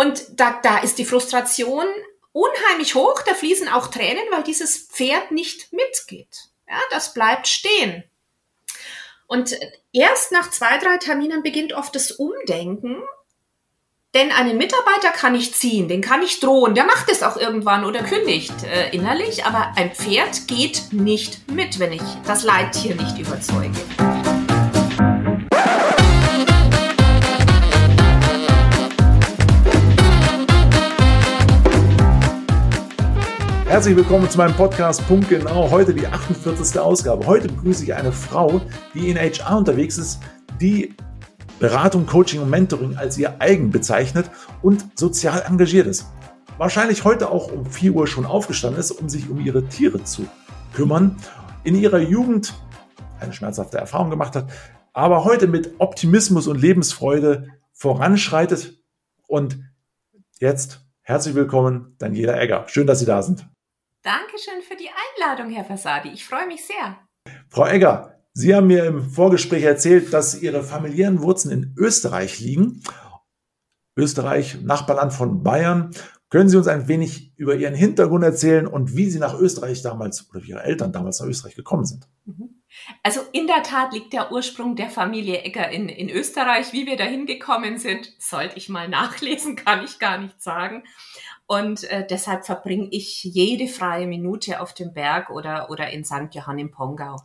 Und da, da ist die Frustration unheimlich hoch, da fließen auch Tränen, weil dieses Pferd nicht mitgeht. Ja, das bleibt stehen. Und erst nach zwei, drei Terminen beginnt oft das Umdenken, denn einen Mitarbeiter kann ich ziehen, den kann ich drohen, der macht es auch irgendwann oder kündigt äh, innerlich, aber ein Pferd geht nicht mit, wenn ich das Leittier nicht überzeuge. Herzlich willkommen zu meinem Podcast Punkt Genau. Heute die 48. Ausgabe. Heute begrüße ich eine Frau, die in HR unterwegs ist, die Beratung, Coaching und Mentoring als ihr eigen bezeichnet und sozial engagiert ist. Wahrscheinlich heute auch um 4 Uhr schon aufgestanden ist, um sich um ihre Tiere zu kümmern. In ihrer Jugend eine schmerzhafte Erfahrung gemacht hat, aber heute mit Optimismus und Lebensfreude voranschreitet. Und jetzt herzlich willkommen, Daniela Egger. Schön, dass Sie da sind. Dankeschön für die Einladung, Herr Fasadi. Ich freue mich sehr. Frau Egger, Sie haben mir im Vorgespräch erzählt, dass Ihre familiären Wurzeln in Österreich liegen. Österreich, Nachbarland von Bayern. Können Sie uns ein wenig über Ihren Hintergrund erzählen und wie Sie nach Österreich damals oder wie Ihre Eltern damals nach Österreich gekommen sind? Mhm. Also in der Tat liegt der Ursprung der Familie Egger in, in Österreich. Wie wir dahin gekommen sind, sollte ich mal nachlesen, kann ich gar nicht sagen. Und äh, deshalb verbringe ich jede freie Minute auf dem Berg oder, oder in St. Johann im Pongau.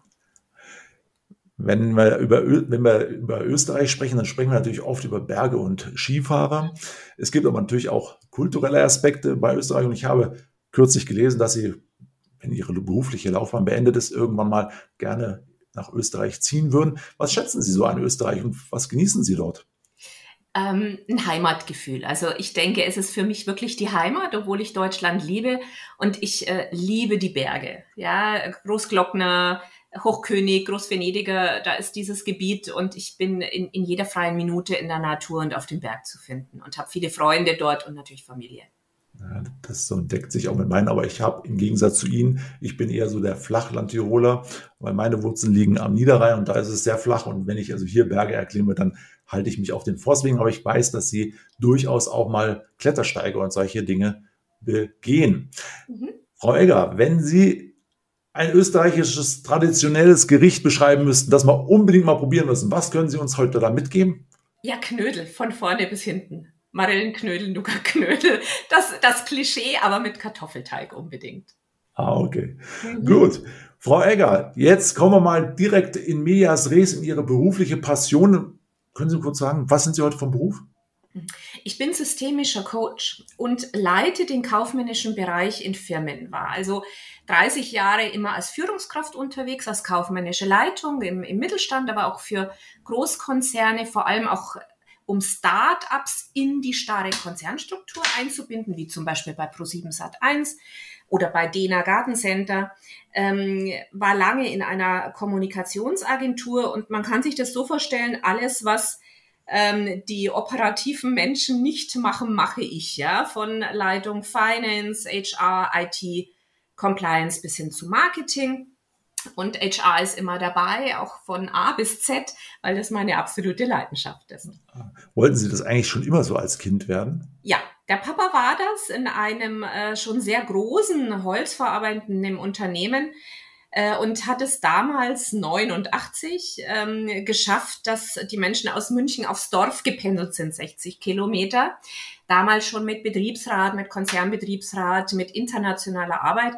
Wenn wir, über, wenn wir über Österreich sprechen, dann sprechen wir natürlich oft über Berge und Skifahrer. Es gibt aber natürlich auch kulturelle Aspekte bei Österreich und ich habe kürzlich gelesen, dass Sie, wenn Ihre berufliche Laufbahn beendet ist, irgendwann mal gerne nach Österreich ziehen würden. Was schätzen Sie so an Österreich und was genießen Sie dort? Ähm, ein Heimatgefühl. Also ich denke, es ist für mich wirklich die Heimat, obwohl ich Deutschland liebe und ich äh, liebe die Berge. Ja, Großglockner, Hochkönig, Großvenediger, da ist dieses Gebiet und ich bin in, in jeder freien Minute in der Natur und auf dem Berg zu finden und habe viele Freunde dort und natürlich Familie. Ja, das so deckt sich auch mit meinen, aber ich habe im Gegensatz zu Ihnen, ich bin eher so der Flachland-Tiroler, weil meine Wurzeln liegen am Niederrhein und da ist es sehr flach und wenn ich also hier Berge erklimme, dann halte ich mich auf den Forstwegen, aber ich weiß, dass Sie durchaus auch mal Klettersteige und solche Dinge begehen. Mhm. Frau Egger, wenn Sie ein österreichisches traditionelles Gericht beschreiben müssten, das wir unbedingt mal probieren müssen, was können Sie uns heute da mitgeben? Ja, Knödel, von vorne bis hinten. Marillenknödel, Nougatknödel, das, das Klischee, aber mit Kartoffelteig unbedingt. Ah, okay. Mhm. Gut. Frau Egger, jetzt kommen wir mal direkt in Medias Res in Ihre berufliche Passion. Können Sie kurz sagen, was sind Sie heute vom Beruf? Ich bin systemischer Coach und leite den kaufmännischen Bereich in Firmen. War also 30 Jahre immer als Führungskraft unterwegs, als kaufmännische Leitung im, im Mittelstand, aber auch für Großkonzerne, vor allem auch um Start-ups in die starre Konzernstruktur einzubinden, wie zum Beispiel bei Pro7 Sat1 oder bei Dena Gartencenter, ähm, war lange in einer Kommunikationsagentur und man kann sich das so vorstellen, alles, was ähm, die operativen Menschen nicht machen, mache ich, ja, von Leitung Finance, HR, IT, Compliance bis hin zu Marketing. Und HR ist immer dabei, auch von A bis Z, weil das meine absolute Leidenschaft ist. Wollten Sie das eigentlich schon immer so als Kind werden? Ja, der Papa war das in einem äh, schon sehr großen holzverarbeitenden Unternehmen äh, und hat es damals 89 ähm, geschafft, dass die Menschen aus München aufs Dorf gependelt sind, 60 Kilometer. Damals schon mit Betriebsrat, mit Konzernbetriebsrat, mit internationaler Arbeit.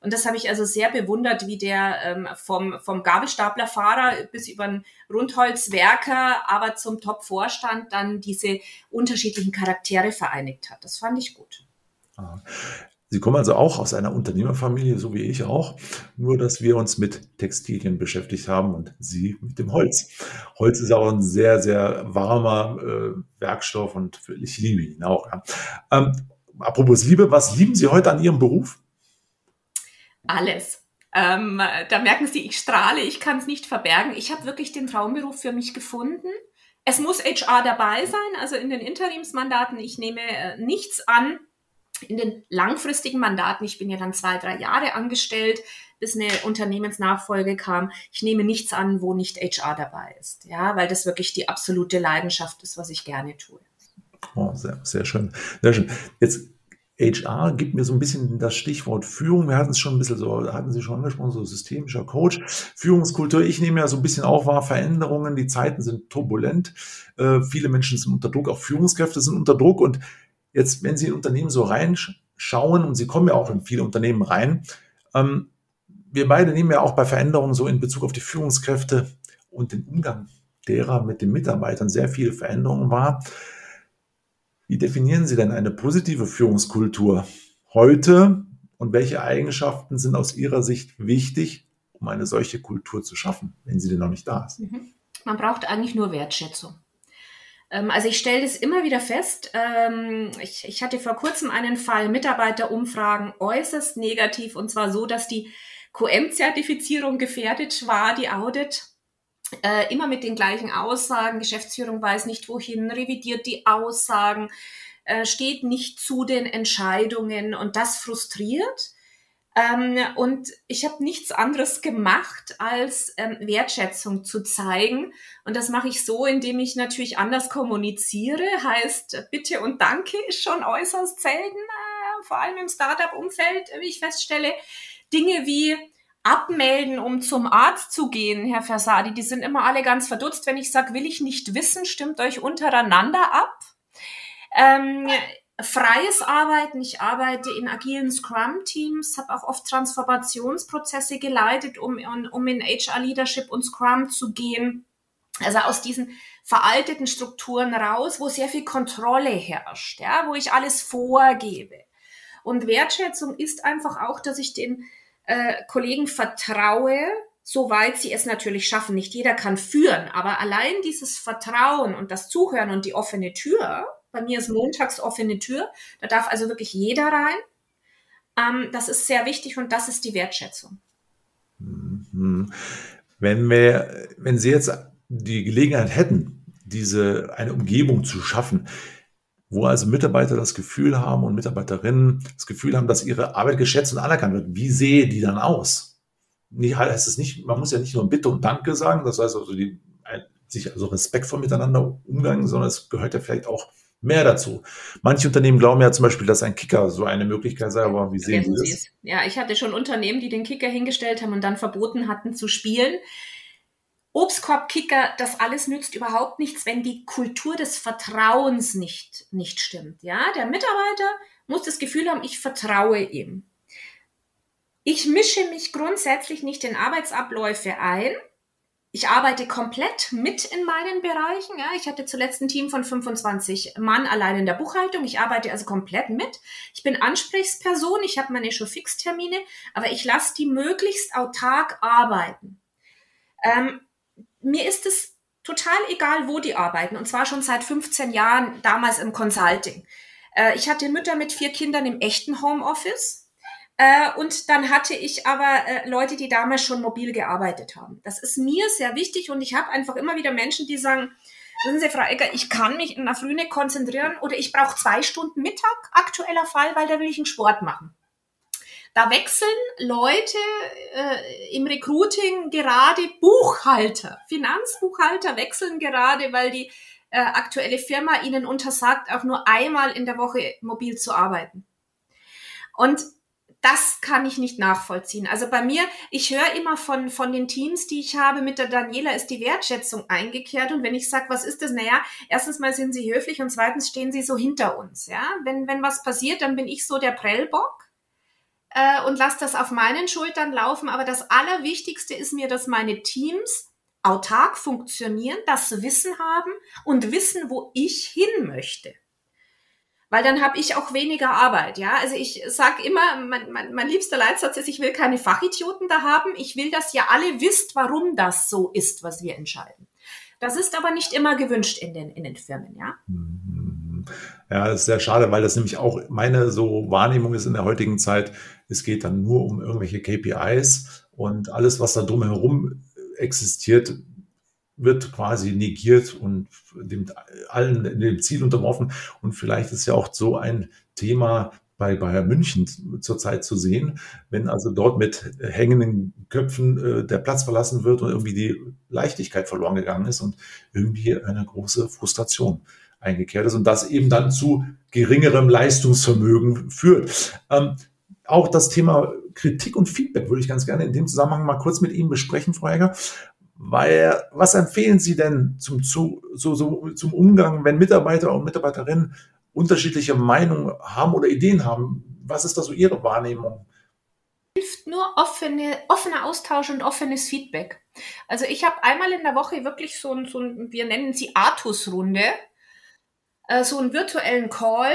Und das habe ich also sehr bewundert, wie der ähm, vom, vom Gabelstaplerfahrer bis über einen Rundholzwerker, aber zum Top-Vorstand dann diese unterschiedlichen Charaktere vereinigt hat. Das fand ich gut. Sie kommen also auch aus einer Unternehmerfamilie, so wie ich auch, nur dass wir uns mit Textilien beschäftigt haben und Sie mit dem Holz. Holz ist auch ein sehr, sehr warmer äh, Werkstoff und ich liebe ihn auch. Ja. Ähm, apropos Liebe, was lieben Sie heute an Ihrem Beruf? Alles. Ähm, da merken Sie, ich strahle, ich kann es nicht verbergen. Ich habe wirklich den Traumberuf für mich gefunden. Es muss HR dabei sein, also in den Interimsmandaten. Ich nehme äh, nichts an. In den langfristigen Mandaten, ich bin ja dann zwei, drei Jahre angestellt, bis eine Unternehmensnachfolge kam. Ich nehme nichts an, wo nicht HR dabei ist. Ja, weil das wirklich die absolute Leidenschaft ist, was ich gerne tue. Oh, sehr, sehr schön. Sehr schön. Jetzt HR gibt mir so ein bisschen das Stichwort Führung. Wir hatten es schon ein bisschen so, hatten Sie schon angesprochen, so systemischer Coach. Führungskultur. Ich nehme ja so ein bisschen auch wahr, Veränderungen. Die Zeiten sind turbulent. Äh, viele Menschen sind unter Druck. Auch Führungskräfte sind unter Druck. Und jetzt, wenn Sie in Unternehmen so reinschauen, und Sie kommen ja auch in viele Unternehmen rein, ähm, wir beide nehmen ja auch bei Veränderungen so in Bezug auf die Führungskräfte und den Umgang derer mit den Mitarbeitern sehr viele Veränderungen wahr. Wie definieren Sie denn eine positive Führungskultur heute und welche Eigenschaften sind aus Ihrer Sicht wichtig, um eine solche Kultur zu schaffen, wenn sie denn noch nicht da ist? Mhm. Man braucht eigentlich nur Wertschätzung. Ähm, also ich stelle das immer wieder fest. Ähm, ich, ich hatte vor kurzem einen Fall Mitarbeiterumfragen äußerst negativ und zwar so, dass die QM-Zertifizierung gefährdet war, die Audit äh, immer mit den gleichen Aussagen. Geschäftsführung weiß nicht wohin, revidiert die Aussagen, äh, steht nicht zu den Entscheidungen und das frustriert. Ähm, und ich habe nichts anderes gemacht, als ähm, Wertschätzung zu zeigen. Und das mache ich so, indem ich natürlich anders kommuniziere. Heißt, bitte und danke ist schon äußerst selten, äh, vor allem im Startup-Umfeld, wie ich feststelle. Dinge wie, abmelden, um zum Arzt zu gehen, Herr Versadi, die sind immer alle ganz verdutzt, wenn ich sage, will ich nicht wissen, stimmt euch untereinander ab. Ähm, freies Arbeiten, ich arbeite in agilen Scrum-Teams, habe auch oft Transformationsprozesse geleitet, um, um in HR-Leadership und Scrum zu gehen. Also aus diesen veralteten Strukturen raus, wo sehr viel Kontrolle herrscht, ja, wo ich alles vorgebe. Und Wertschätzung ist einfach auch, dass ich den äh, Kollegen vertraue, soweit sie es natürlich schaffen. Nicht jeder kann führen, aber allein dieses Vertrauen und das Zuhören und die offene Tür, bei mir ist montags offene Tür, da darf also wirklich jeder rein. Ähm, das ist sehr wichtig und das ist die Wertschätzung. Mhm. Wenn wir, wenn Sie jetzt die Gelegenheit hätten, diese eine Umgebung zu schaffen, wo also Mitarbeiter das Gefühl haben und Mitarbeiterinnen das Gefühl haben, dass ihre Arbeit geschätzt und anerkannt wird. Wie sehe die dann aus? Nicht, heißt es nicht, man muss ja nicht nur Bitte und Danke sagen, das heißt also die, sich also respektvoll miteinander umgehen, sondern es gehört ja vielleicht auch mehr dazu. Manche Unternehmen glauben ja zum Beispiel, dass ein Kicker so eine Möglichkeit sei, aber wie sehen Sie das? Ja, ich hatte schon Unternehmen, die den Kicker hingestellt haben und dann verboten hatten zu spielen. Obstkorbkicker, das alles nützt überhaupt nichts, wenn die Kultur des Vertrauens nicht, nicht stimmt. Ja, der Mitarbeiter muss das Gefühl haben, ich vertraue ihm. Ich mische mich grundsätzlich nicht in Arbeitsabläufe ein. Ich arbeite komplett mit in meinen Bereichen. Ja, ich hatte zuletzt ein Team von 25 Mann allein in der Buchhaltung. Ich arbeite also komplett mit. Ich bin Ansprechperson. Ich habe meine Show-Fix-Termine, aber ich lasse die möglichst autark arbeiten. Ähm, mir ist es total egal, wo die arbeiten. Und zwar schon seit 15 Jahren, damals im Consulting. Äh, ich hatte Mütter mit vier Kindern im echten Homeoffice. Äh, und dann hatte ich aber äh, Leute, die damals schon mobil gearbeitet haben. Das ist mir sehr wichtig und ich habe einfach immer wieder Menschen, die sagen, wissen Sie, Frau Egger, ich kann mich in der Früh nicht konzentrieren oder ich brauche zwei Stunden Mittag, aktueller Fall, weil da will ich einen Sport machen. Da wechseln Leute äh, im Recruiting gerade Buchhalter, Finanzbuchhalter wechseln gerade, weil die äh, aktuelle Firma ihnen untersagt, auch nur einmal in der Woche mobil zu arbeiten. Und das kann ich nicht nachvollziehen. Also bei mir, ich höre immer von, von den Teams, die ich habe, mit der Daniela ist die Wertschätzung eingekehrt. Und wenn ich sage, was ist das? Naja, erstens mal sind sie höflich und zweitens stehen sie so hinter uns. Ja, wenn, wenn was passiert, dann bin ich so der Prellbock äh, und lasse das auf meinen Schultern laufen. Aber das Allerwichtigste ist mir, dass meine Teams autark funktionieren, das Wissen haben und wissen, wo ich hin möchte. Weil dann habe ich auch weniger Arbeit, ja. Also ich sage immer, mein, mein, mein liebster Leitsatz ist, ich will keine Fachidioten da haben. Ich will, dass ihr alle wisst, warum das so ist, was wir entscheiden. Das ist aber nicht immer gewünscht in den, in den Firmen, ja. Ja, das ist sehr schade, weil das nämlich auch meine so Wahrnehmung ist in der heutigen Zeit. Es geht dann nur um irgendwelche KPIs und alles, was da drumherum existiert, wird quasi negiert und dem, allen dem Ziel unterworfen. Und vielleicht ist ja auch so ein Thema bei Bayern München zurzeit zu sehen, wenn also dort mit hängenden Köpfen äh, der Platz verlassen wird und irgendwie die Leichtigkeit verloren gegangen ist und irgendwie eine große Frustration. eingekehrt ist und das eben dann zu geringerem Leistungsvermögen führt. Ähm, auch das Thema Kritik und Feedback würde ich ganz gerne in dem Zusammenhang mal kurz mit Ihnen besprechen, Frau Egger. Weil, was empfehlen Sie denn zum, zu, so, so, zum Umgang, wenn Mitarbeiter und Mitarbeiterinnen unterschiedliche Meinungen haben oder Ideen haben? Was ist da so Ihre Wahrnehmung? hilft nur offene, offener Austausch und offenes Feedback. Also ich habe einmal in der Woche wirklich so ein, so ein wir nennen sie Artus-Runde, äh, so einen virtuellen Call,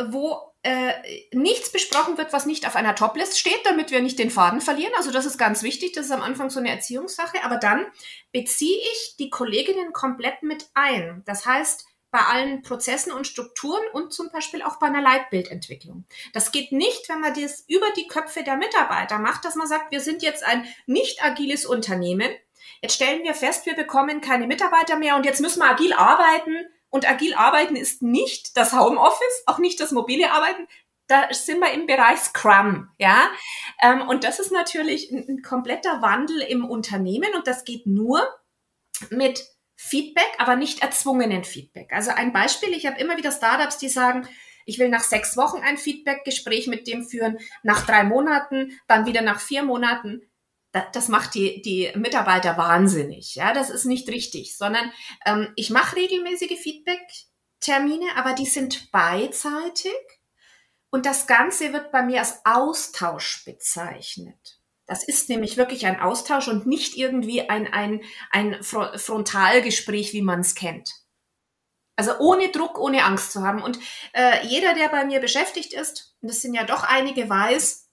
wo äh, nichts besprochen wird, was nicht auf einer Toplist steht, damit wir nicht den Faden verlieren. Also das ist ganz wichtig, das ist am Anfang so eine Erziehungssache. Aber dann beziehe ich die Kolleginnen komplett mit ein. Das heißt, bei allen Prozessen und Strukturen und zum Beispiel auch bei einer Leitbildentwicklung. Das geht nicht, wenn man das über die Köpfe der Mitarbeiter macht, dass man sagt, wir sind jetzt ein nicht agiles Unternehmen. Jetzt stellen wir fest, wir bekommen keine Mitarbeiter mehr und jetzt müssen wir agil arbeiten. Und agil arbeiten ist nicht das Homeoffice, auch nicht das mobile Arbeiten. Da sind wir im Bereich Scrum, ja. Ähm, und das ist natürlich ein kompletter Wandel im Unternehmen und das geht nur mit Feedback, aber nicht erzwungenen Feedback. Also ein Beispiel, ich habe immer wieder Startups, die sagen, ich will nach sechs Wochen ein Feedback-Gespräch mit dem führen, nach drei Monaten, dann wieder nach vier Monaten. Das macht die, die Mitarbeiter wahnsinnig. Ja, das ist nicht richtig, sondern ähm, ich mache regelmäßige Feedback-Termine, aber die sind beidseitig und das Ganze wird bei mir als Austausch bezeichnet. Das ist nämlich wirklich ein Austausch und nicht irgendwie ein, ein, ein Frontalgespräch, wie man es kennt. Also ohne Druck, ohne Angst zu haben. Und äh, jeder, der bei mir beschäftigt ist, und das sind ja doch einige, weiß,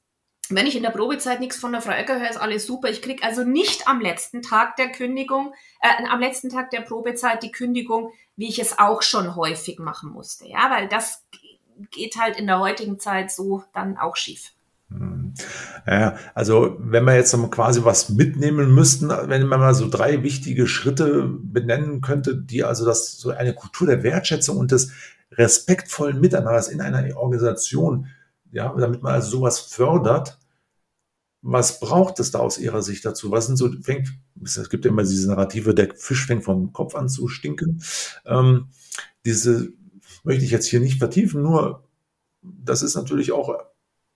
wenn ich in der Probezeit nichts von der Frau Ecker höre, ist alles super. Ich krieg also nicht am letzten Tag der Kündigung, äh, am letzten Tag der Probezeit die Kündigung, wie ich es auch schon häufig machen musste. Ja, weil das geht halt in der heutigen Zeit so dann auch schief. Ja, also wenn wir jetzt quasi was mitnehmen müssten, wenn man mal so drei wichtige Schritte benennen könnte, die also das so eine Kultur der Wertschätzung und des respektvollen Miteinanders in einer Organisation, ja, damit man also sowas fördert, was braucht es da aus Ihrer Sicht dazu? Was sind so, fängt, es gibt ja immer diese Narrative, der Fisch fängt vom Kopf an zu stinken. Ähm, diese möchte ich jetzt hier nicht vertiefen, nur das ist natürlich auch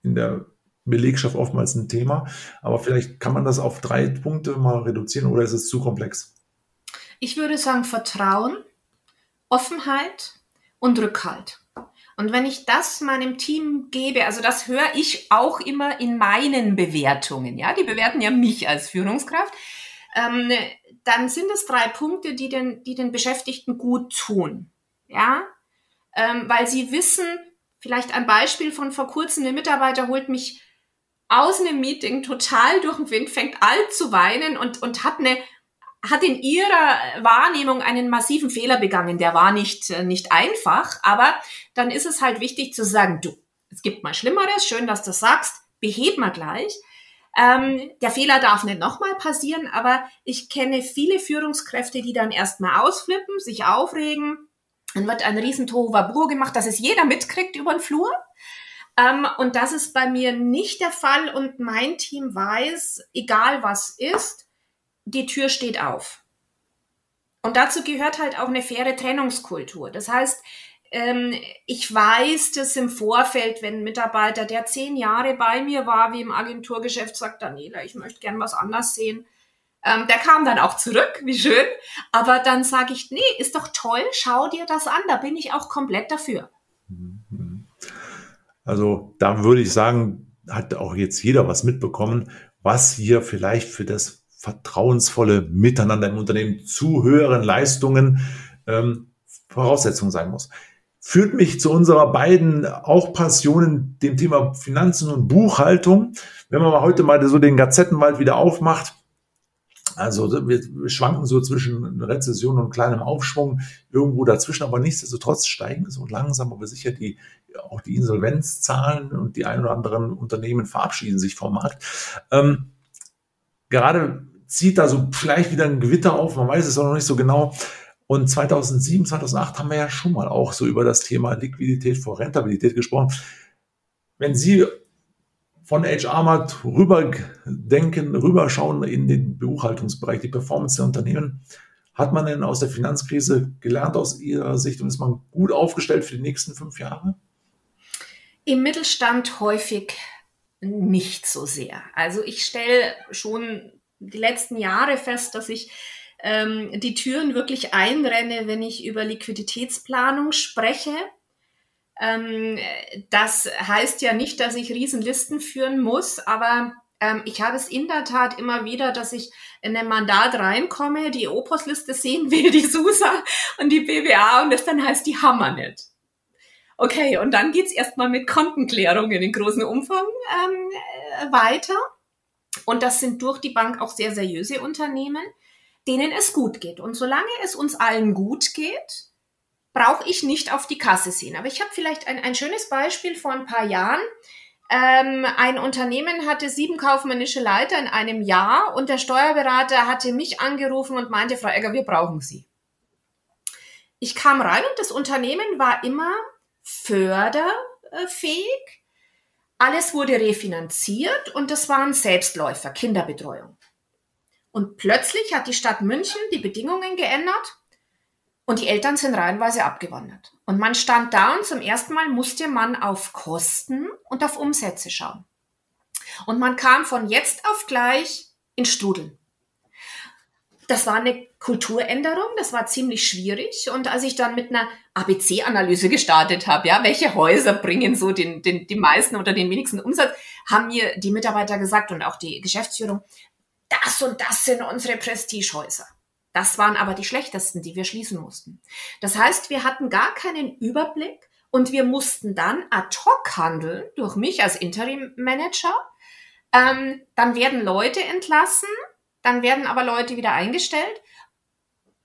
in der Belegschaft oftmals ein Thema. Aber vielleicht kann man das auf drei Punkte mal reduzieren oder ist es zu komplex? Ich würde sagen Vertrauen, Offenheit und Rückhalt. Und wenn ich das meinem Team gebe, also das höre ich auch immer in meinen Bewertungen, ja, die bewerten ja mich als Führungskraft, ähm, dann sind es drei Punkte, die den, die den Beschäftigten gut tun, ja, ähm, weil sie wissen, vielleicht ein Beispiel von vor kurzem, ein Mitarbeiter holt mich aus einem Meeting total durch den Wind, fängt alt zu weinen und, und hat eine hat in ihrer Wahrnehmung einen massiven Fehler begangen. Der war nicht, äh, nicht einfach, aber dann ist es halt wichtig zu sagen, du, es gibt mal Schlimmeres, schön, dass du sagst, beheb mal gleich. Ähm, der Fehler darf nicht nochmal passieren, aber ich kenne viele Führungskräfte, die dann erstmal ausflippen, sich aufregen, dann wird ein riesen Tohuwabohu gemacht, dass es jeder mitkriegt über den Flur. Ähm, und das ist bei mir nicht der Fall und mein Team weiß, egal was ist, die Tür steht auf. Und dazu gehört halt auch eine faire Trennungskultur. Das heißt, ähm, ich weiß dass im Vorfeld, wenn ein Mitarbeiter, der zehn Jahre bei mir war, wie im Agenturgeschäft, sagt, Daniela, ich möchte gern was anders sehen. Ähm, der kam dann auch zurück, wie schön. Aber dann sage ich, nee, ist doch toll, schau dir das an, da bin ich auch komplett dafür. Also da würde ich sagen, hat auch jetzt jeder was mitbekommen, was hier vielleicht für das vertrauensvolle Miteinander im Unternehmen zu höheren Leistungen ähm, Voraussetzung sein muss. Führt mich zu unserer beiden auch Passionen, dem Thema Finanzen und Buchhaltung. Wenn man mal heute mal so den Gazettenwald wieder aufmacht, also wir schwanken so zwischen Rezession und kleinem Aufschwung irgendwo dazwischen, aber nichtsdestotrotz steigen so langsam aber sicher die auch die Insolvenzzahlen und die ein oder anderen Unternehmen verabschieden sich vom Markt. Ähm, gerade zieht da so vielleicht wieder ein Gewitter auf, man weiß es auch noch nicht so genau. Und 2007, 2008 haben wir ja schon mal auch so über das Thema Liquidität vor Rentabilität gesprochen. Wenn Sie von HR-Markt rüberdenken, rüberschauen in den Buchhaltungsbereich, die Performance der Unternehmen, hat man denn aus der Finanzkrise gelernt aus Ihrer Sicht und ist man gut aufgestellt für die nächsten fünf Jahre? Im Mittelstand häufig nicht so sehr. Also ich stelle schon die letzten Jahre fest, dass ich ähm, die Türen wirklich einrenne, wenn ich über Liquiditätsplanung spreche. Ähm, das heißt ja nicht, dass ich Riesenlisten führen muss, aber ähm, ich habe es in der Tat immer wieder, dass ich in ein Mandat reinkomme, die Opus-Liste sehen will, die SUSA und die BWA und das dann heißt, die Hammer nicht. Okay, und dann geht's erstmal mit Kontenklärungen in großem Umfang ähm, äh, weiter. Und das sind durch die Bank auch sehr seriöse Unternehmen, denen es gut geht. Und solange es uns allen gut geht, brauche ich nicht auf die Kasse sehen. Aber ich habe vielleicht ein, ein schönes Beispiel vor ein paar Jahren. Ähm, ein Unternehmen hatte sieben kaufmännische Leiter in einem Jahr und der Steuerberater hatte mich angerufen und meinte, Frau Egger, wir brauchen Sie. Ich kam rein und das Unternehmen war immer förderfähig. Alles wurde refinanziert und das waren Selbstläufer, Kinderbetreuung. Und plötzlich hat die Stadt München die Bedingungen geändert und die Eltern sind reihenweise abgewandert. Und man stand da und zum ersten Mal musste man auf Kosten und auf Umsätze schauen. Und man kam von jetzt auf gleich in Strudeln. Das war eine Kulturänderung, das war ziemlich schwierig. Und als ich dann mit einer ABC-Analyse gestartet habe, ja, welche Häuser bringen so den, den, die meisten oder den wenigsten Umsatz, haben mir die Mitarbeiter gesagt und auch die Geschäftsführung, das und das sind unsere Prestigehäuser. Das waren aber die schlechtesten, die wir schließen mussten. Das heißt, wir hatten gar keinen Überblick und wir mussten dann ad hoc handeln durch mich als Interim Manager. Ähm, dann werden Leute entlassen, dann werden aber Leute wieder eingestellt.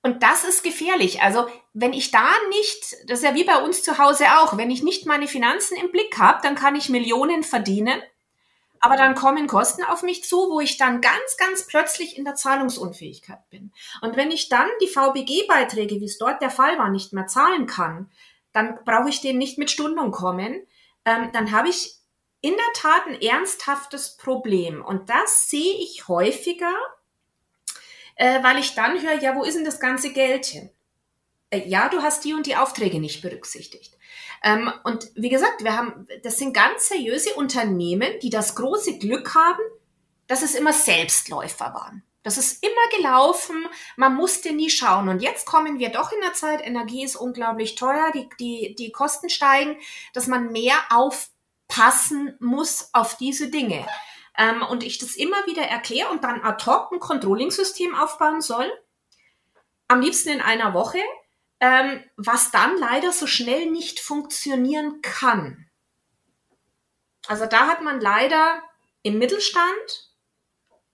Und das ist gefährlich. Also wenn ich da nicht, das ist ja wie bei uns zu Hause auch, wenn ich nicht meine Finanzen im Blick habe, dann kann ich Millionen verdienen aber dann kommen Kosten auf mich zu, wo ich dann ganz, ganz plötzlich in der Zahlungsunfähigkeit bin. Und wenn ich dann die VBG-Beiträge, wie es dort der Fall war, nicht mehr zahlen kann, dann brauche ich denen nicht mit Stundung kommen. Ähm, dann habe ich in der Tat ein ernsthaftes Problem. Und das sehe ich häufiger, äh, weil ich dann höre, ja, wo ist denn das ganze Geld hin? Äh, ja, du hast die und die Aufträge nicht berücksichtigt. Ähm, und wie gesagt, wir haben, das sind ganz seriöse Unternehmen, die das große Glück haben, dass es immer Selbstläufer waren. Das ist immer gelaufen, man musste nie schauen. Und jetzt kommen wir doch in der Zeit, Energie ist unglaublich teuer, die, die, die Kosten steigen, dass man mehr aufpassen muss auf diese Dinge. Ähm, und ich das immer wieder erkläre und dann ad hoc ein Controlling-System aufbauen soll. Am liebsten in einer Woche, ähm, was dann leider so schnell nicht funktionieren kann. Also da hat man leider im Mittelstand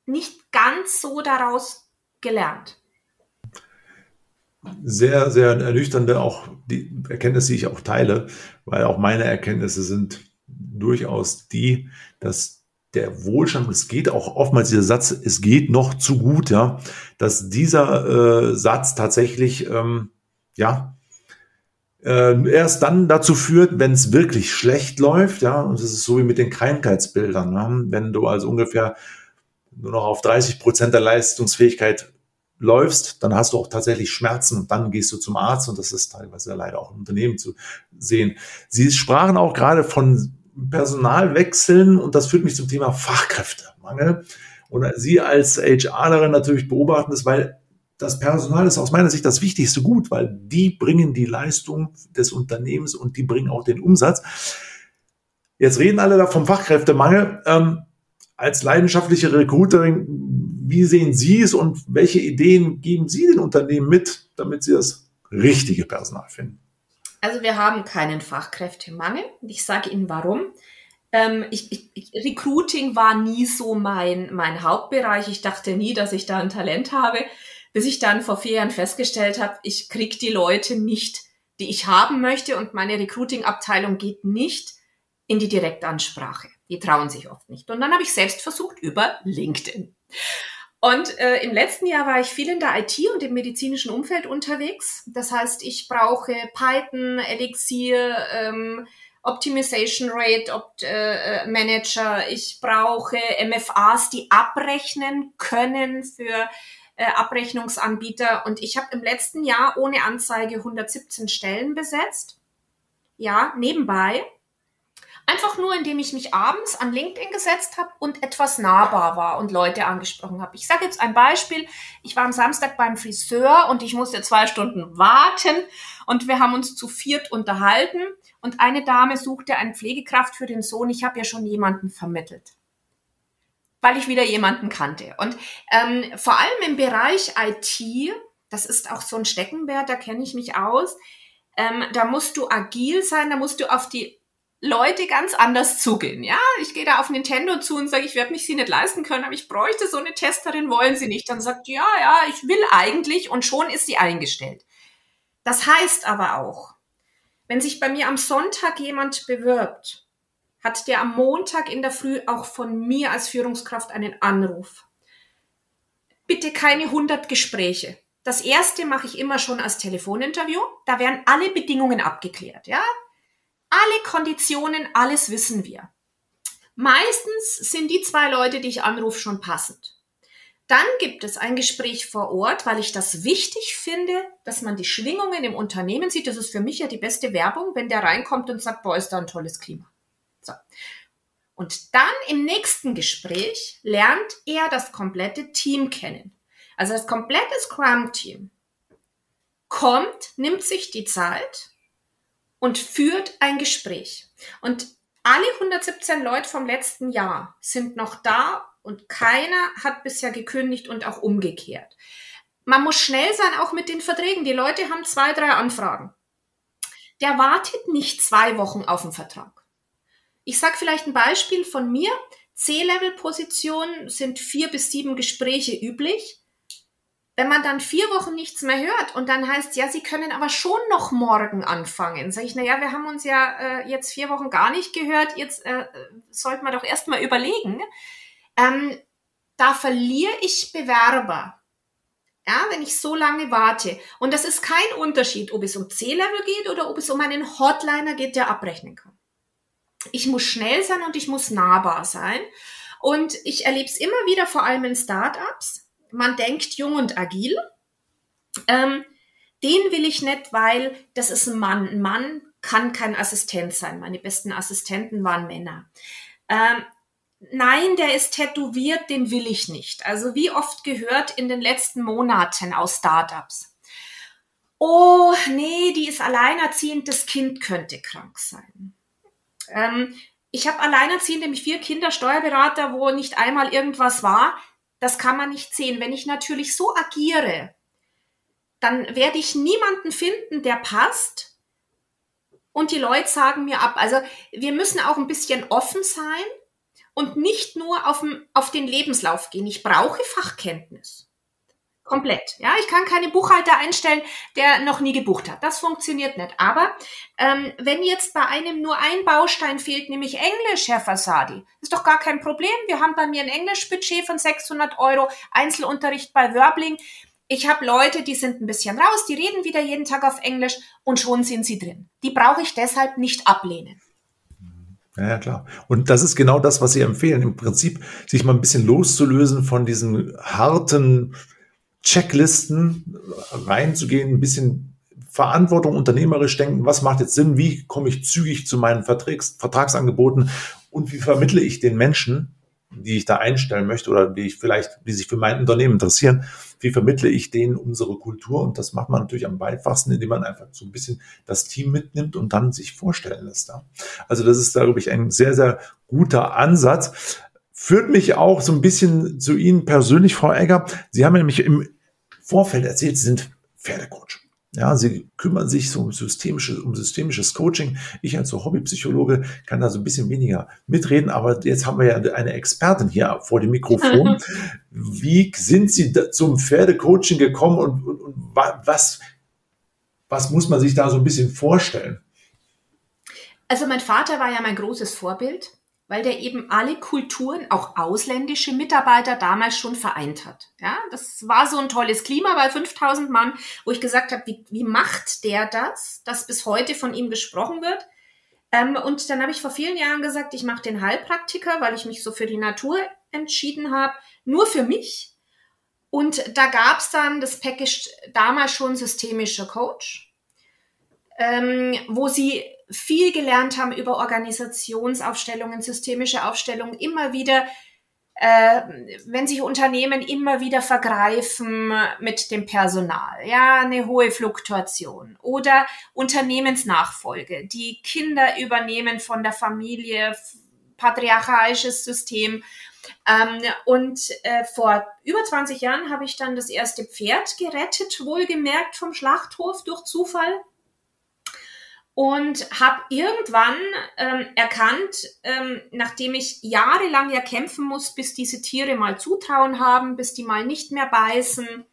nicht ganz so daraus gelernt. Sehr, sehr ernüchternde auch die Erkenntnisse, die ich auch teile, weil auch meine Erkenntnisse sind durchaus die, dass der Wohlstand, es geht auch oftmals dieser Satz, es geht noch zu gut, ja, dass dieser äh, Satz tatsächlich ähm, ja, äh, erst dann dazu führt, wenn es wirklich schlecht läuft, ja, und das ist so wie mit den Krankheitsbildern, ne? wenn du also ungefähr nur noch auf 30 Prozent der Leistungsfähigkeit läufst, dann hast du auch tatsächlich Schmerzen und dann gehst du zum Arzt und das ist teilweise leider auch im Unternehmen zu sehen. Sie sprachen auch gerade von Personalwechseln und das führt mich zum Thema Fachkräftemangel. Und Sie als HRlerin natürlich beobachten das, weil das Personal ist aus meiner Sicht das wichtigste Gut, weil die bringen die Leistung des Unternehmens und die bringen auch den Umsatz. Jetzt reden alle da vom Fachkräftemangel. Ähm, als leidenschaftliche Recruiterin, wie sehen Sie es und welche Ideen geben Sie den Unternehmen mit, damit sie das richtige Personal finden? Also wir haben keinen Fachkräftemangel. Ich sage Ihnen warum. Ähm, ich, ich, Recruiting war nie so mein, mein Hauptbereich. Ich dachte nie, dass ich da ein Talent habe bis ich dann vor vier Jahren festgestellt habe, ich krieg die Leute nicht, die ich haben möchte und meine Recruiting-Abteilung geht nicht in die Direktansprache. Die trauen sich oft nicht. Und dann habe ich selbst versucht über LinkedIn. Und äh, im letzten Jahr war ich viel in der IT und im medizinischen Umfeld unterwegs. Das heißt, ich brauche Python, Elixir, ähm, Optimization Rate Opt äh, äh Manager. Ich brauche MFAs, die abrechnen können für äh, Abrechnungsanbieter und ich habe im letzten Jahr ohne Anzeige 117 Stellen besetzt. Ja, nebenbei. Einfach nur, indem ich mich abends an LinkedIn gesetzt habe und etwas nahbar war und Leute angesprochen habe. Ich sage jetzt ein Beispiel. Ich war am Samstag beim Friseur und ich musste zwei Stunden warten und wir haben uns zu viert unterhalten und eine Dame suchte eine Pflegekraft für den Sohn. Ich habe ja schon jemanden vermittelt weil ich wieder jemanden kannte. Und ähm, vor allem im Bereich IT, das ist auch so ein Steckenwert, da kenne ich mich aus, ähm, da musst du agil sein, da musst du auf die Leute ganz anders zugehen. Ja, ich gehe da auf Nintendo zu und sage, ich werde mich sie nicht leisten können, aber ich bräuchte so eine Testerin, wollen sie nicht. Dann sagt, ja, ja, ich will eigentlich und schon ist sie eingestellt. Das heißt aber auch, wenn sich bei mir am Sonntag jemand bewirbt, hat der am Montag in der Früh auch von mir als Führungskraft einen Anruf. Bitte keine 100 Gespräche. Das erste mache ich immer schon als Telefoninterview. Da werden alle Bedingungen abgeklärt, ja? Alle Konditionen, alles wissen wir. Meistens sind die zwei Leute, die ich anrufe, schon passend. Dann gibt es ein Gespräch vor Ort, weil ich das wichtig finde, dass man die Schwingungen im Unternehmen sieht. Das ist für mich ja die beste Werbung, wenn der reinkommt und sagt, boah, ist da ein tolles Klima. So. Und dann im nächsten Gespräch lernt er das komplette Team kennen. Also das komplette Scrum-Team kommt, nimmt sich die Zeit und führt ein Gespräch. Und alle 117 Leute vom letzten Jahr sind noch da und keiner hat bisher gekündigt und auch umgekehrt. Man muss schnell sein, auch mit den Verträgen. Die Leute haben zwei, drei Anfragen. Der wartet nicht zwei Wochen auf den Vertrag. Ich sage vielleicht ein Beispiel von mir. C-Level-Positionen sind vier bis sieben Gespräche üblich wenn man dann vier Wochen nichts mehr hört und dann heißt, ja, Sie können aber schon noch morgen anfangen, sage ich, na ja, wir haben uns ja äh, jetzt vier Wochen gar nicht gehört, jetzt äh, sollten wir doch erstmal überlegen. Ähm, da verliere ich Bewerber, ja, wenn ich so lange warte. Und das ist kein Unterschied, ob es um C-Level geht oder ob es um einen Hotliner geht, der abrechnen kann. Ich muss schnell sein und ich muss nahbar sein. Und ich erlebe es immer wieder, vor allem in Startups man denkt jung und agil. Ähm, den will ich nicht, weil das ist ein Mann. Ein Mann kann kein Assistent sein. Meine besten Assistenten waren Männer. Ähm, nein, der ist tätowiert, den will ich nicht. Also wie oft gehört in den letzten Monaten aus Startups? Oh, nee, die ist alleinerziehend, das Kind könnte krank sein. Ähm, ich habe alleinerziehend nämlich vier Kinder, Steuerberater, wo nicht einmal irgendwas war. Das kann man nicht sehen. Wenn ich natürlich so agiere, dann werde ich niemanden finden, der passt. Und die Leute sagen mir ab. Also wir müssen auch ein bisschen offen sein und nicht nur auf, den, auf den Lebenslauf gehen. Ich brauche Fachkenntnis. Komplett. Ja, ich kann keine Buchhalter einstellen, der noch nie gebucht hat. Das funktioniert nicht. Aber ähm, wenn jetzt bei einem nur ein Baustein fehlt, nämlich Englisch, Herr Fasadi, ist doch gar kein Problem. Wir haben bei mir ein Englischbudget von 600 Euro, Einzelunterricht bei Wörbling. Ich habe Leute, die sind ein bisschen raus, die reden wieder jeden Tag auf Englisch und schon sind sie drin. Die brauche ich deshalb nicht ablehnen. Ja, ja, klar. Und das ist genau das, was Sie empfehlen. Im Prinzip sich mal ein bisschen loszulösen von diesen harten Checklisten reinzugehen, ein bisschen Verantwortung unternehmerisch denken, was macht jetzt Sinn, wie komme ich zügig zu meinen Vertrags Vertragsangeboten und wie vermittle ich den Menschen, die ich da einstellen möchte oder die ich vielleicht, die sich für mein Unternehmen interessieren, wie vermittle ich denen unsere Kultur? Und das macht man natürlich am einfachsten, indem man einfach so ein bisschen das Team mitnimmt und dann sich vorstellen lässt. Also das ist, glaube ich, ein sehr, sehr guter Ansatz. Führt mich auch so ein bisschen zu Ihnen persönlich, Frau Egger. Sie haben nämlich im Vorfeld erzählt, sie sind Pferdecoach. Ja, sie kümmern sich so um systemisches, um systemisches Coaching. Ich als so Hobbypsychologe kann da so ein bisschen weniger mitreden, aber jetzt haben wir ja eine Expertin hier vor dem Mikrofon. Wie sind Sie zum Pferdecoaching gekommen und, und, und was, was muss man sich da so ein bisschen vorstellen? Also mein Vater war ja mein großes Vorbild weil der eben alle Kulturen, auch ausländische Mitarbeiter damals schon vereint hat. Ja, das war so ein tolles Klima bei 5000 Mann, wo ich gesagt habe, wie, wie macht der das, dass bis heute von ihm gesprochen wird? Ähm, und dann habe ich vor vielen Jahren gesagt, ich mache den Heilpraktiker, weil ich mich so für die Natur entschieden habe, nur für mich. Und da gab es dann das Package damals schon systemischer Coach, ähm, wo sie viel gelernt haben über Organisationsaufstellungen, systemische Aufstellungen, immer wieder, äh, wenn sich Unternehmen immer wieder vergreifen mit dem Personal, ja, eine hohe Fluktuation oder Unternehmensnachfolge, die Kinder übernehmen von der Familie, patriarchalisches System. Ähm, und äh, vor über 20 Jahren habe ich dann das erste Pferd gerettet, wohlgemerkt vom Schlachthof durch Zufall und habe irgendwann ähm, erkannt, ähm, nachdem ich jahrelang ja kämpfen muss, bis diese Tiere mal Zutrauen haben, bis die mal nicht mehr beißen,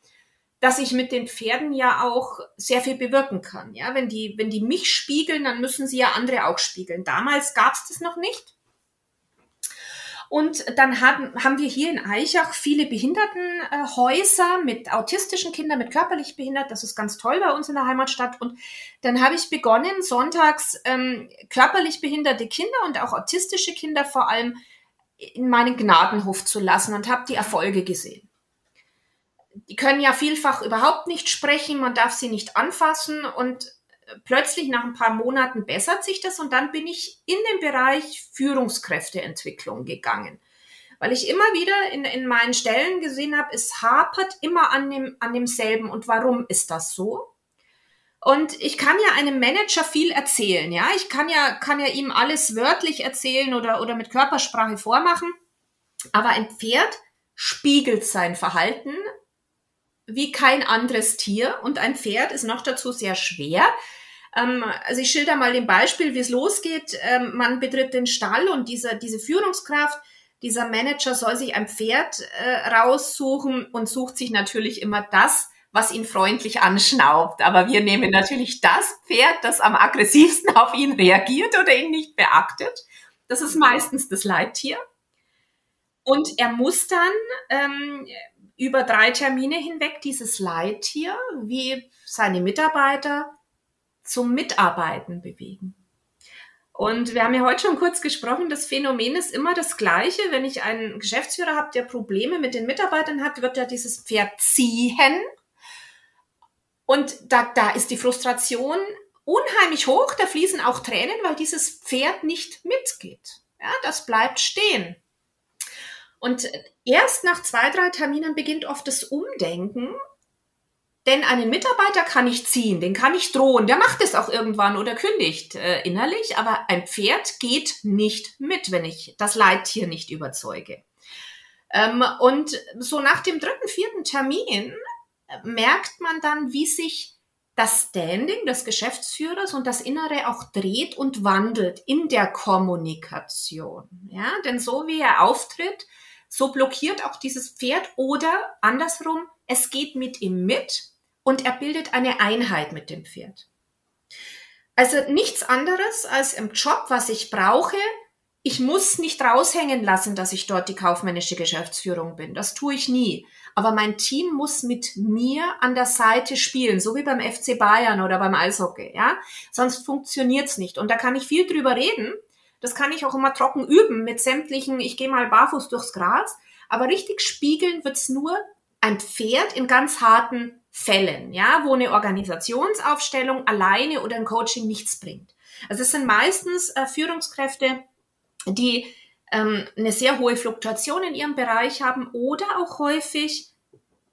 dass ich mit den Pferden ja auch sehr viel bewirken kann. Ja, wenn die, wenn die mich spiegeln, dann müssen sie ja andere auch spiegeln. Damals gab es das noch nicht. Und dann haben, haben wir hier in Eichach viele Behindertenhäuser mit autistischen Kindern, mit körperlich behindert. Das ist ganz toll bei uns in der Heimatstadt. Und dann habe ich begonnen, sonntags ähm, körperlich behinderte Kinder und auch autistische Kinder vor allem in meinen Gnadenhof zu lassen und habe die Erfolge gesehen. Die können ja vielfach überhaupt nicht sprechen, man darf sie nicht anfassen und plötzlich nach ein paar Monaten bessert sich das und dann bin ich in den Bereich Führungskräfteentwicklung gegangen. Weil ich immer wieder in, in meinen Stellen gesehen habe, es hapert immer an, dem, an demselben. Und warum ist das so? Und ich kann ja einem Manager viel erzählen, ja. Ich kann ja, kann ja ihm alles wörtlich erzählen oder, oder mit Körpersprache vormachen. Aber ein Pferd spiegelt sein Verhalten wie kein anderes Tier und ein Pferd ist noch dazu sehr schwer. Ähm, also ich schilder mal den Beispiel, wie es losgeht. Ähm, man betritt den Stall und dieser, diese Führungskraft, dieser Manager soll sich ein Pferd äh, raussuchen und sucht sich natürlich immer das, was ihn freundlich anschnaubt. Aber wir nehmen natürlich das Pferd, das am aggressivsten auf ihn reagiert oder ihn nicht beachtet. Das ist meistens das Leittier. Und er muss dann ähm, über drei Termine hinweg dieses Leittier wie seine Mitarbeiter zum Mitarbeiten bewegen. Und wir haben ja heute schon kurz gesprochen, das Phänomen ist immer das gleiche. Wenn ich einen Geschäftsführer habe, der Probleme mit den Mitarbeitern hat, wird er dieses Pferd ziehen. Und da, da ist die Frustration unheimlich hoch, da fließen auch Tränen, weil dieses Pferd nicht mitgeht. Ja, das bleibt stehen. Und erst nach zwei, drei Terminen beginnt oft das Umdenken, denn einen Mitarbeiter kann ich ziehen, den kann ich drohen, der macht es auch irgendwann oder kündigt äh, innerlich, aber ein Pferd geht nicht mit, wenn ich das Leittier nicht überzeuge. Ähm, und so nach dem dritten, vierten Termin äh, merkt man dann, wie sich das Standing des Geschäftsführers und das Innere auch dreht und wandelt in der Kommunikation. Ja, denn so wie er auftritt, so blockiert auch dieses Pferd oder andersrum, es geht mit ihm mit und er bildet eine Einheit mit dem Pferd. Also nichts anderes als im Job, was ich brauche. Ich muss nicht raushängen lassen, dass ich dort die kaufmännische Geschäftsführung bin. Das tue ich nie. Aber mein Team muss mit mir an der Seite spielen, so wie beim FC Bayern oder beim Eishockey, ja? Sonst funktioniert's nicht. Und da kann ich viel drüber reden. Das kann ich auch immer trocken üben mit sämtlichen, ich gehe mal barfuß durchs Gras. Aber richtig spiegeln wird's nur ein Pferd in ganz harten Fällen, ja, wo eine Organisationsaufstellung alleine oder ein Coaching nichts bringt. Also es sind meistens äh, Führungskräfte, die ähm, eine sehr hohe Fluktuation in ihrem Bereich haben oder auch häufig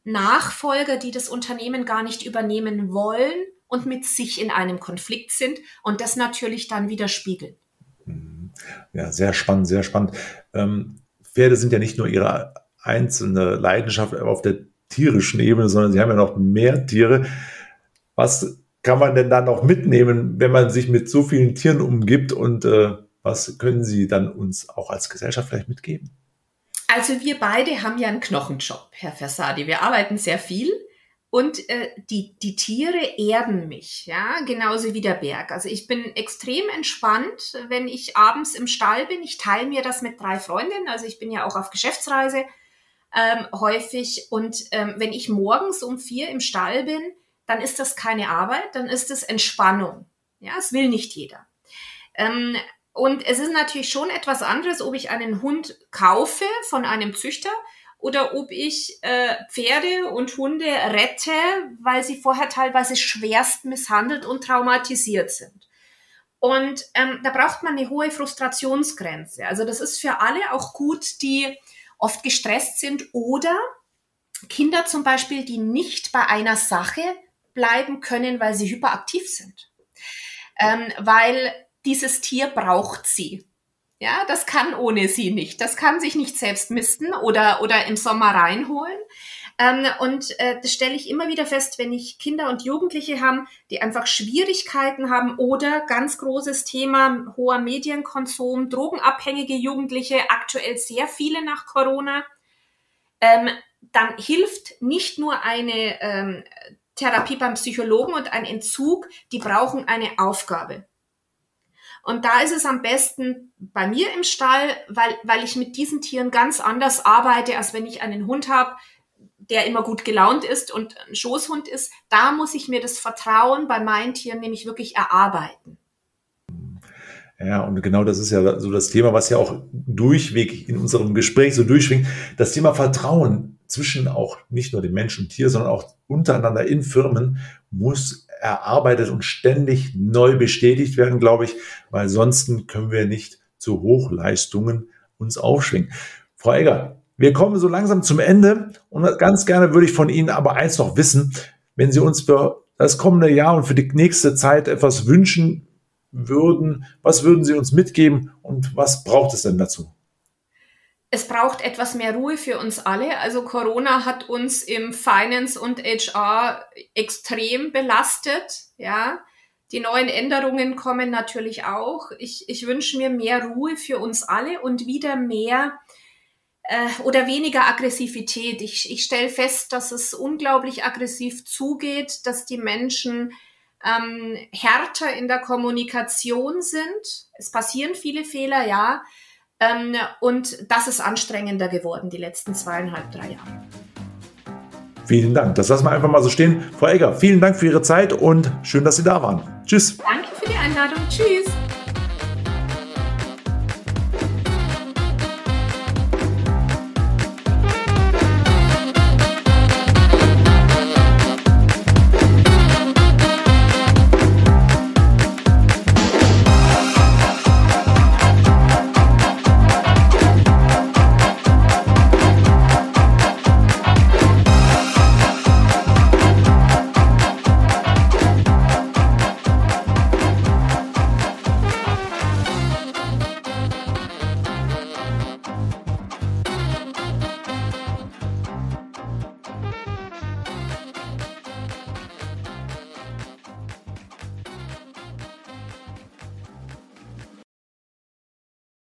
Nachfolger, die das Unternehmen gar nicht übernehmen wollen und mit sich in einem Konflikt sind und das natürlich dann widerspiegeln. Ja, sehr spannend, sehr spannend. Ähm, Pferde sind ja nicht nur ihre einzelne Leidenschaft auf der tierischen Ebene, sondern sie haben ja noch mehr Tiere. Was kann man denn da noch mitnehmen, wenn man sich mit so vielen Tieren umgibt und äh, was können Sie dann uns auch als Gesellschaft vielleicht mitgeben? Also wir beide haben ja einen Knochenjob, Herr Versadi. Wir arbeiten sehr viel und äh, die, die Tiere erden mich, ja, genauso wie der Berg. Also ich bin extrem entspannt, wenn ich abends im Stall bin. Ich teile mir das mit drei Freundinnen. Also ich bin ja auch auf Geschäftsreise ähm, häufig. Und ähm, wenn ich morgens um vier im Stall bin, dann ist das keine Arbeit, dann ist es Entspannung. Ja, es will nicht jeder. Ähm, und es ist natürlich schon etwas anderes, ob ich einen Hund kaufe von einem Züchter oder ob ich äh, Pferde und Hunde rette, weil sie vorher teilweise schwerst misshandelt und traumatisiert sind. Und ähm, da braucht man eine hohe Frustrationsgrenze. Also das ist für alle auch gut, die oft gestresst sind oder Kinder zum Beispiel, die nicht bei einer Sache bleiben können, weil sie hyperaktiv sind. Ähm, weil dieses Tier braucht sie. Ja, das kann ohne sie nicht. Das kann sich nicht selbst misten oder, oder im Sommer reinholen. Ähm, und äh, das stelle ich immer wieder fest, wenn ich Kinder und Jugendliche haben, die einfach Schwierigkeiten haben oder ganz großes Thema hoher Medienkonsum, drogenabhängige Jugendliche, aktuell sehr viele nach Corona. Ähm, dann hilft nicht nur eine ähm, Therapie beim Psychologen und ein Entzug, die brauchen eine Aufgabe. Und da ist es am besten bei mir im Stall, weil, weil ich mit diesen Tieren ganz anders arbeite, als wenn ich einen Hund habe, der immer gut gelaunt ist und ein Schoßhund ist. Da muss ich mir das Vertrauen bei meinen Tieren nämlich wirklich erarbeiten. Ja, und genau das ist ja so das Thema, was ja auch durchweg in unserem Gespräch so durchschwingt. Das Thema Vertrauen zwischen auch nicht nur dem Mensch und Tier, sondern auch untereinander in Firmen muss erarbeitet und ständig neu bestätigt werden, glaube ich, weil sonst können wir nicht zu Hochleistungen uns aufschwingen. Frau Egger, wir kommen so langsam zum Ende und ganz gerne würde ich von Ihnen aber eins noch wissen, wenn Sie uns für das kommende Jahr und für die nächste Zeit etwas wünschen würden, was würden Sie uns mitgeben und was braucht es denn dazu? es braucht etwas mehr Ruhe für uns alle. Also Corona hat uns im Finance und HR extrem belastet. Ja, die neuen Änderungen kommen natürlich auch. Ich, ich wünsche mir mehr Ruhe für uns alle und wieder mehr äh, oder weniger Aggressivität. Ich, ich stelle fest, dass es unglaublich aggressiv zugeht, dass die Menschen ähm, härter in der Kommunikation sind. Es passieren viele Fehler, ja ähm, und das ist anstrengender geworden die letzten zweieinhalb, drei Jahre. Vielen Dank. Das lassen wir einfach mal so stehen. Frau Egger, vielen Dank für Ihre Zeit und schön, dass Sie da waren. Tschüss. Danke für die Einladung. Tschüss.